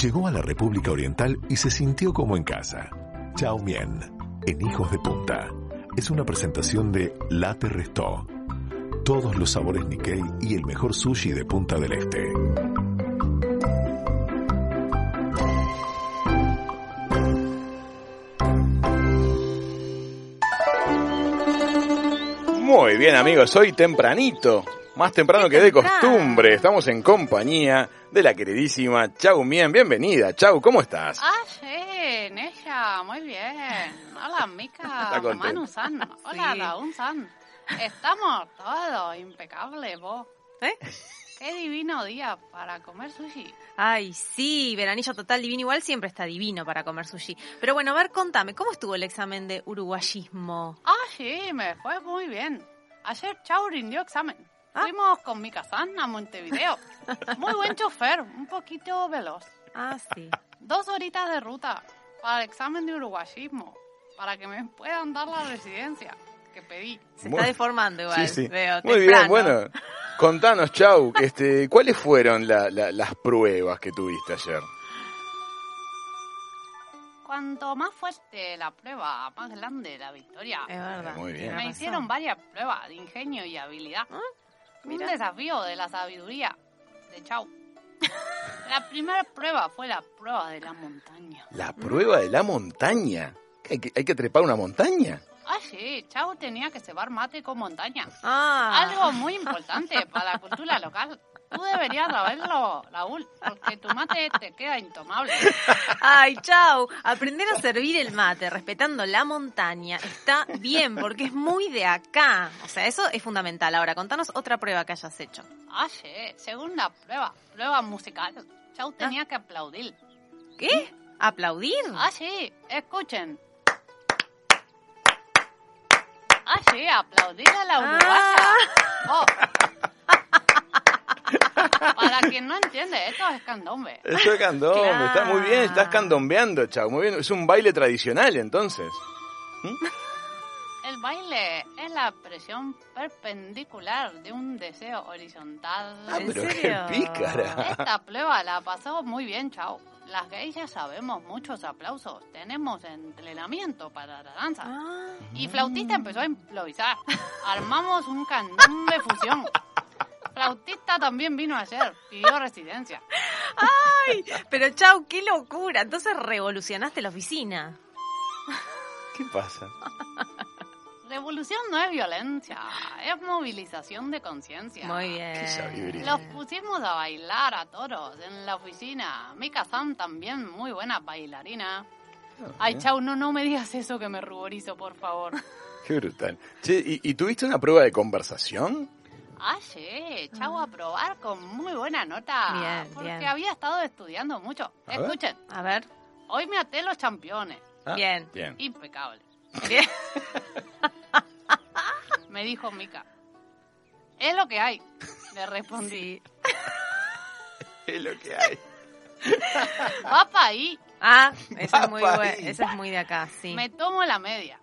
Llegó a la República Oriental y se sintió como en casa. Chao Mien, en Hijos de Punta. Es una presentación de Late Restó. Todos los sabores Nikkei y el mejor sushi de Punta del Este. Muy bien amigos, hoy tempranito, más temprano que de costumbre, estamos en compañía de la queridísima Chau Mien. Bienvenida, Chau, ¿cómo estás? Ah, sí, Nesha, muy bien. Hola, Mica, Manu San. Hola, Laun San. Estamos todos impecables, vos. ¿Eh? Qué divino día para comer sushi. Ay, sí, veranillo total divino. Igual siempre está divino para comer sushi. Pero bueno, a ver, contame, ¿cómo estuvo el examen de uruguayismo? Ah, sí, me fue muy bien. Ayer Chau rindió examen. Ah. Fuimos con mi San a Montevideo. Muy buen chofer, un poquito veloz. Ah, sí. Dos horitas de ruta para el examen de uruguayismo, para que me puedan dar la residencia que pedí. Se Muy- está deformando igual, Sí, sí. veo. Muy bien, bueno, contanos, Chau, este, ¿cuáles fueron la- la- las pruebas que tuviste ayer? Cuanto más fuerte la prueba, más grande la victoria. Es verdad. Muy bien. Me hicieron varias pruebas de ingenio y habilidad. Ah, Un mira. desafío de la sabiduría de Chau. La primera prueba fue la prueba de la montaña. La prueba de la montaña. ¿Hay que, hay que trepar una montaña? Ah, sí, Chau tenía que cebar mate con montaña. Ah. Algo muy importante para la cultura local. Tú deberías saberlo, Raúl, porque tu mate te queda intomable. Ay, chau. Aprender a servir el mate respetando la montaña está bien porque es muy de acá. O sea, eso es fundamental. Ahora, contanos otra prueba que hayas hecho. Ah, sí, segunda prueba, prueba musical. Chau tenía que aplaudir. ¿Qué? ¿Aplaudir? Ah, sí, escuchen. Ah, sí, aplaudir a la uruguaya. Oh. Para quien no entiende, esto es candombe. Eso es candombe, Claro. está muy bien, estás candombeando, Chau, muy bien. Es un baile tradicional, entonces. El baile es la presión perpendicular de un deseo horizontal. Ah, ¿En pero qué serio? pícara. Esta prueba la pasó muy bien, chao. Las gays ya sabemos muchos aplausos. Tenemos entrenamiento para la danza. Ah. Y Flautista empezó a improvisar. Armamos un candombe fusión. Flautista también vino ayer, pidió residencia. Ay, pero chau, qué locura. Entonces revolucionaste la oficina. ¿Qué pasa? Revolución no es violencia, es movilización de conciencia. Muy bien. Los pusimos a bailar a todos en la oficina. Mika Sam también, muy buena bailarina. Ay, chau, no, no me digas eso que me ruborizo, por favor. Qué brutal. Che, ¿y, y tuviste una prueba de conversación? Ah, sí, chau a probar con muy buena nota. Bien, porque bien. había estado estudiando mucho. A ver. Escuchen, A ver. hoy me até los championes. Ah, Bien. Bien. Impecable. Bien. Me dijo Mika. Es lo que hay. Le respondí. Sí. Es lo que hay. Va pa' ahí. Ah, esa es muy Papá. buena. Esa es muy de acá, sí. Me tomo la media.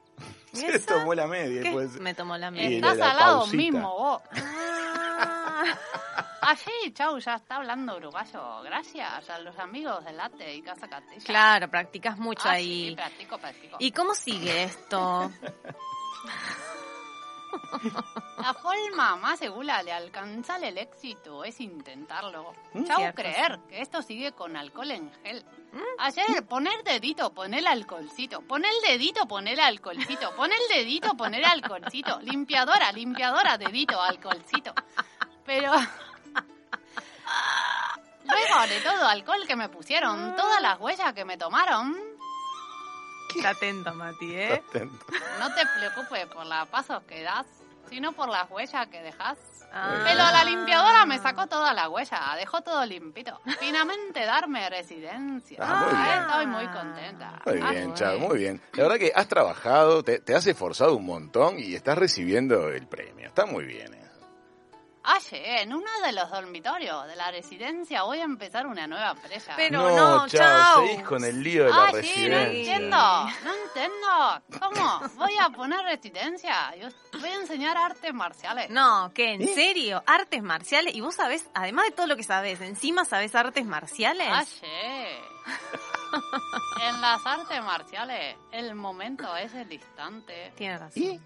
¿Y Se tomó la media. Pues. Me tomó la la- Estás la al lado pausita. mismo vos. Ah. Así, chau, ya está hablando uruguayo. Gracias a los amigos de Late y Casa Catella. Claro, practicas mucho Ah, ahí. Sí, practico, practico. ¿Y cómo sigue esto? La forma más segura de alcanzar el éxito es intentarlo. Mm. Chau, Cierto, creer que esto sigue con alcohol en gel. Mm. Ayer, poner dedito, poner alcoholcito. Poner dedito, poner alcoholcito. Poner dedito, poner alcoholcito. Limpiadora, limpiadora, dedito, alcoholcito. Pero... Luego de todo alcohol que me pusieron, todas las huellas que me tomaron, Está atento, Mati, ¿eh? Atento. no te preocupes por los pasos que das, sino por las huellas que dejas. Ah. Pero la limpiadora me sacó toda la huella, dejó todo limpito. Finalmente darme residencia. Ah, muy bien. Estoy muy contenta. Muy Ah, bien, bueno. Chau, muy bien. La verdad que has trabajado, te, te has esforzado un montón y estás recibiendo el premio. Está muy bien. eso. Ayer, en uno de los dormitorios de la residencia voy a empezar una nueva empresa. Pero no, chao. seguís con el lío de la ah, sí, no residencia. entiendo, no entiendo. ¿Cómo? Voy a poner residencia. Yo voy a enseñar artes marciales. No, ¿qué? ¿En serio? ¿Artes marciales? ¿Y vos sabés, además de todo lo que sabés, encima sabés artes marciales? Ayer. en las artes marciales, el momento es el instante. Tienes razón. ¿Y?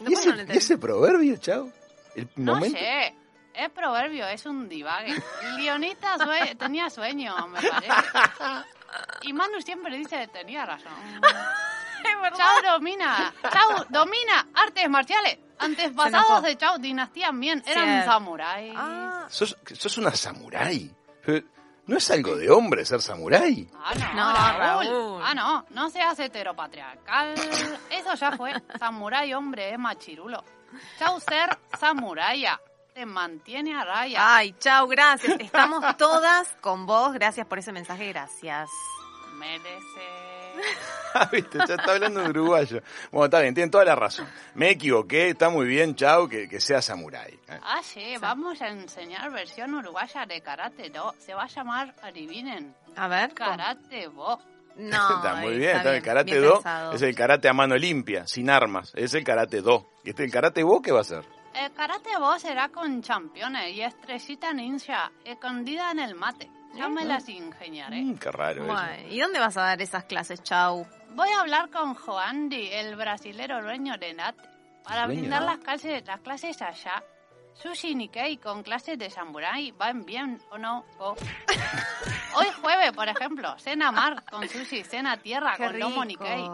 No, ¿Y ese, no entendí. y ese proverbio, chao? El No momento. sé. Es proverbio, es un divague. Leonita sue- tenía sueño, me parece. Y Manu siempre dice, tenía razón. Chao domina, chao domina artes marciales. Antepasados de Chao, dinastía Mien, eran samuráis. Ah, ¿Sos, sos una samurái. ¿No es algo de hombre ser samurái? Ah, no, No, Raúl. Raúl. Ah, no, no seas heteropatriarcal. Eso ya fue. Samurái, hombre, es machirulo. Chau, ser samuraya. Te mantiene a raya. Ay, chao, gracias. Estamos todas con vos. Gracias por ese mensaje, gracias. Merece. Ah, viste, ya está hablando en uruguayo. Bueno, está bien, tienen toda la razón. Me equivoqué, está muy bien, chao, que, que sea samurái. ¿eh? Ah, sí, vamos a enseñar versión uruguaya de Karate Do. Se va a llamar, adivinen, A ver. Karate Bo. No, está muy está bien, está el karate bien do pensado. es el karate a mano limpia, sin armas, es el karate do. ¿Y este el karate bo qué va a ser? El Karate Bo será con championes y estrellita ninja escondida en el mate. Ya me las ingeniaré. Mm, qué raro eso. Bueno, ¿Y dónde vas a dar esas clases, chau? Voy a hablar con Joandi, el brasilero dueño de Nate, para Dueño, brindar ¿no? las clases, las clases allá. Sushi Nikkei con clases de samurai, ¿van bien o no? Oh. Hoy jueves, por ejemplo, cena mar con sushi, cena tierra Qué con lomo rico. Nikkei.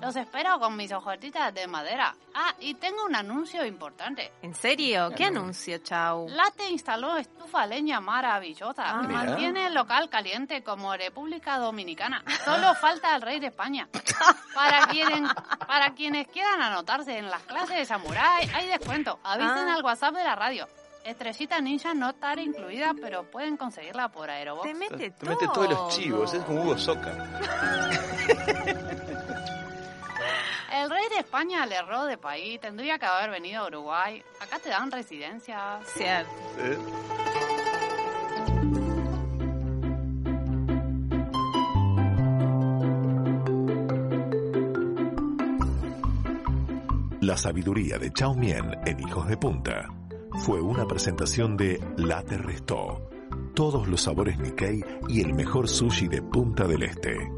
Los espero con mis ojotitas de madera. Ah, y tengo un anuncio importante. ¿En serio? ¿Qué anuncio, chau? Late instaló estufa leña maravillosa Ah. mantiene el local caliente como República Dominicana. Solo falta el rey de España. Para quienes, para quienes quieran anotarse en las clases de samurái, hay descuento. Avisen Ah. al WhatsApp de la radio. Estrellita Ninja no estará incluida, pero pueden conseguirla por Aerobox. Te mete Te mete todos los chivos, es como Hugo Soca. El rey de España le erró de país, tendría que haber venido a Uruguay. Acá te dan residencia. Cierto. ¿Eh? La sabiduría de Chao Mien en Hijos de Punta fue una presentación de Late Restó. Todos los sabores Nikkei y el mejor sushi de Punta del Este.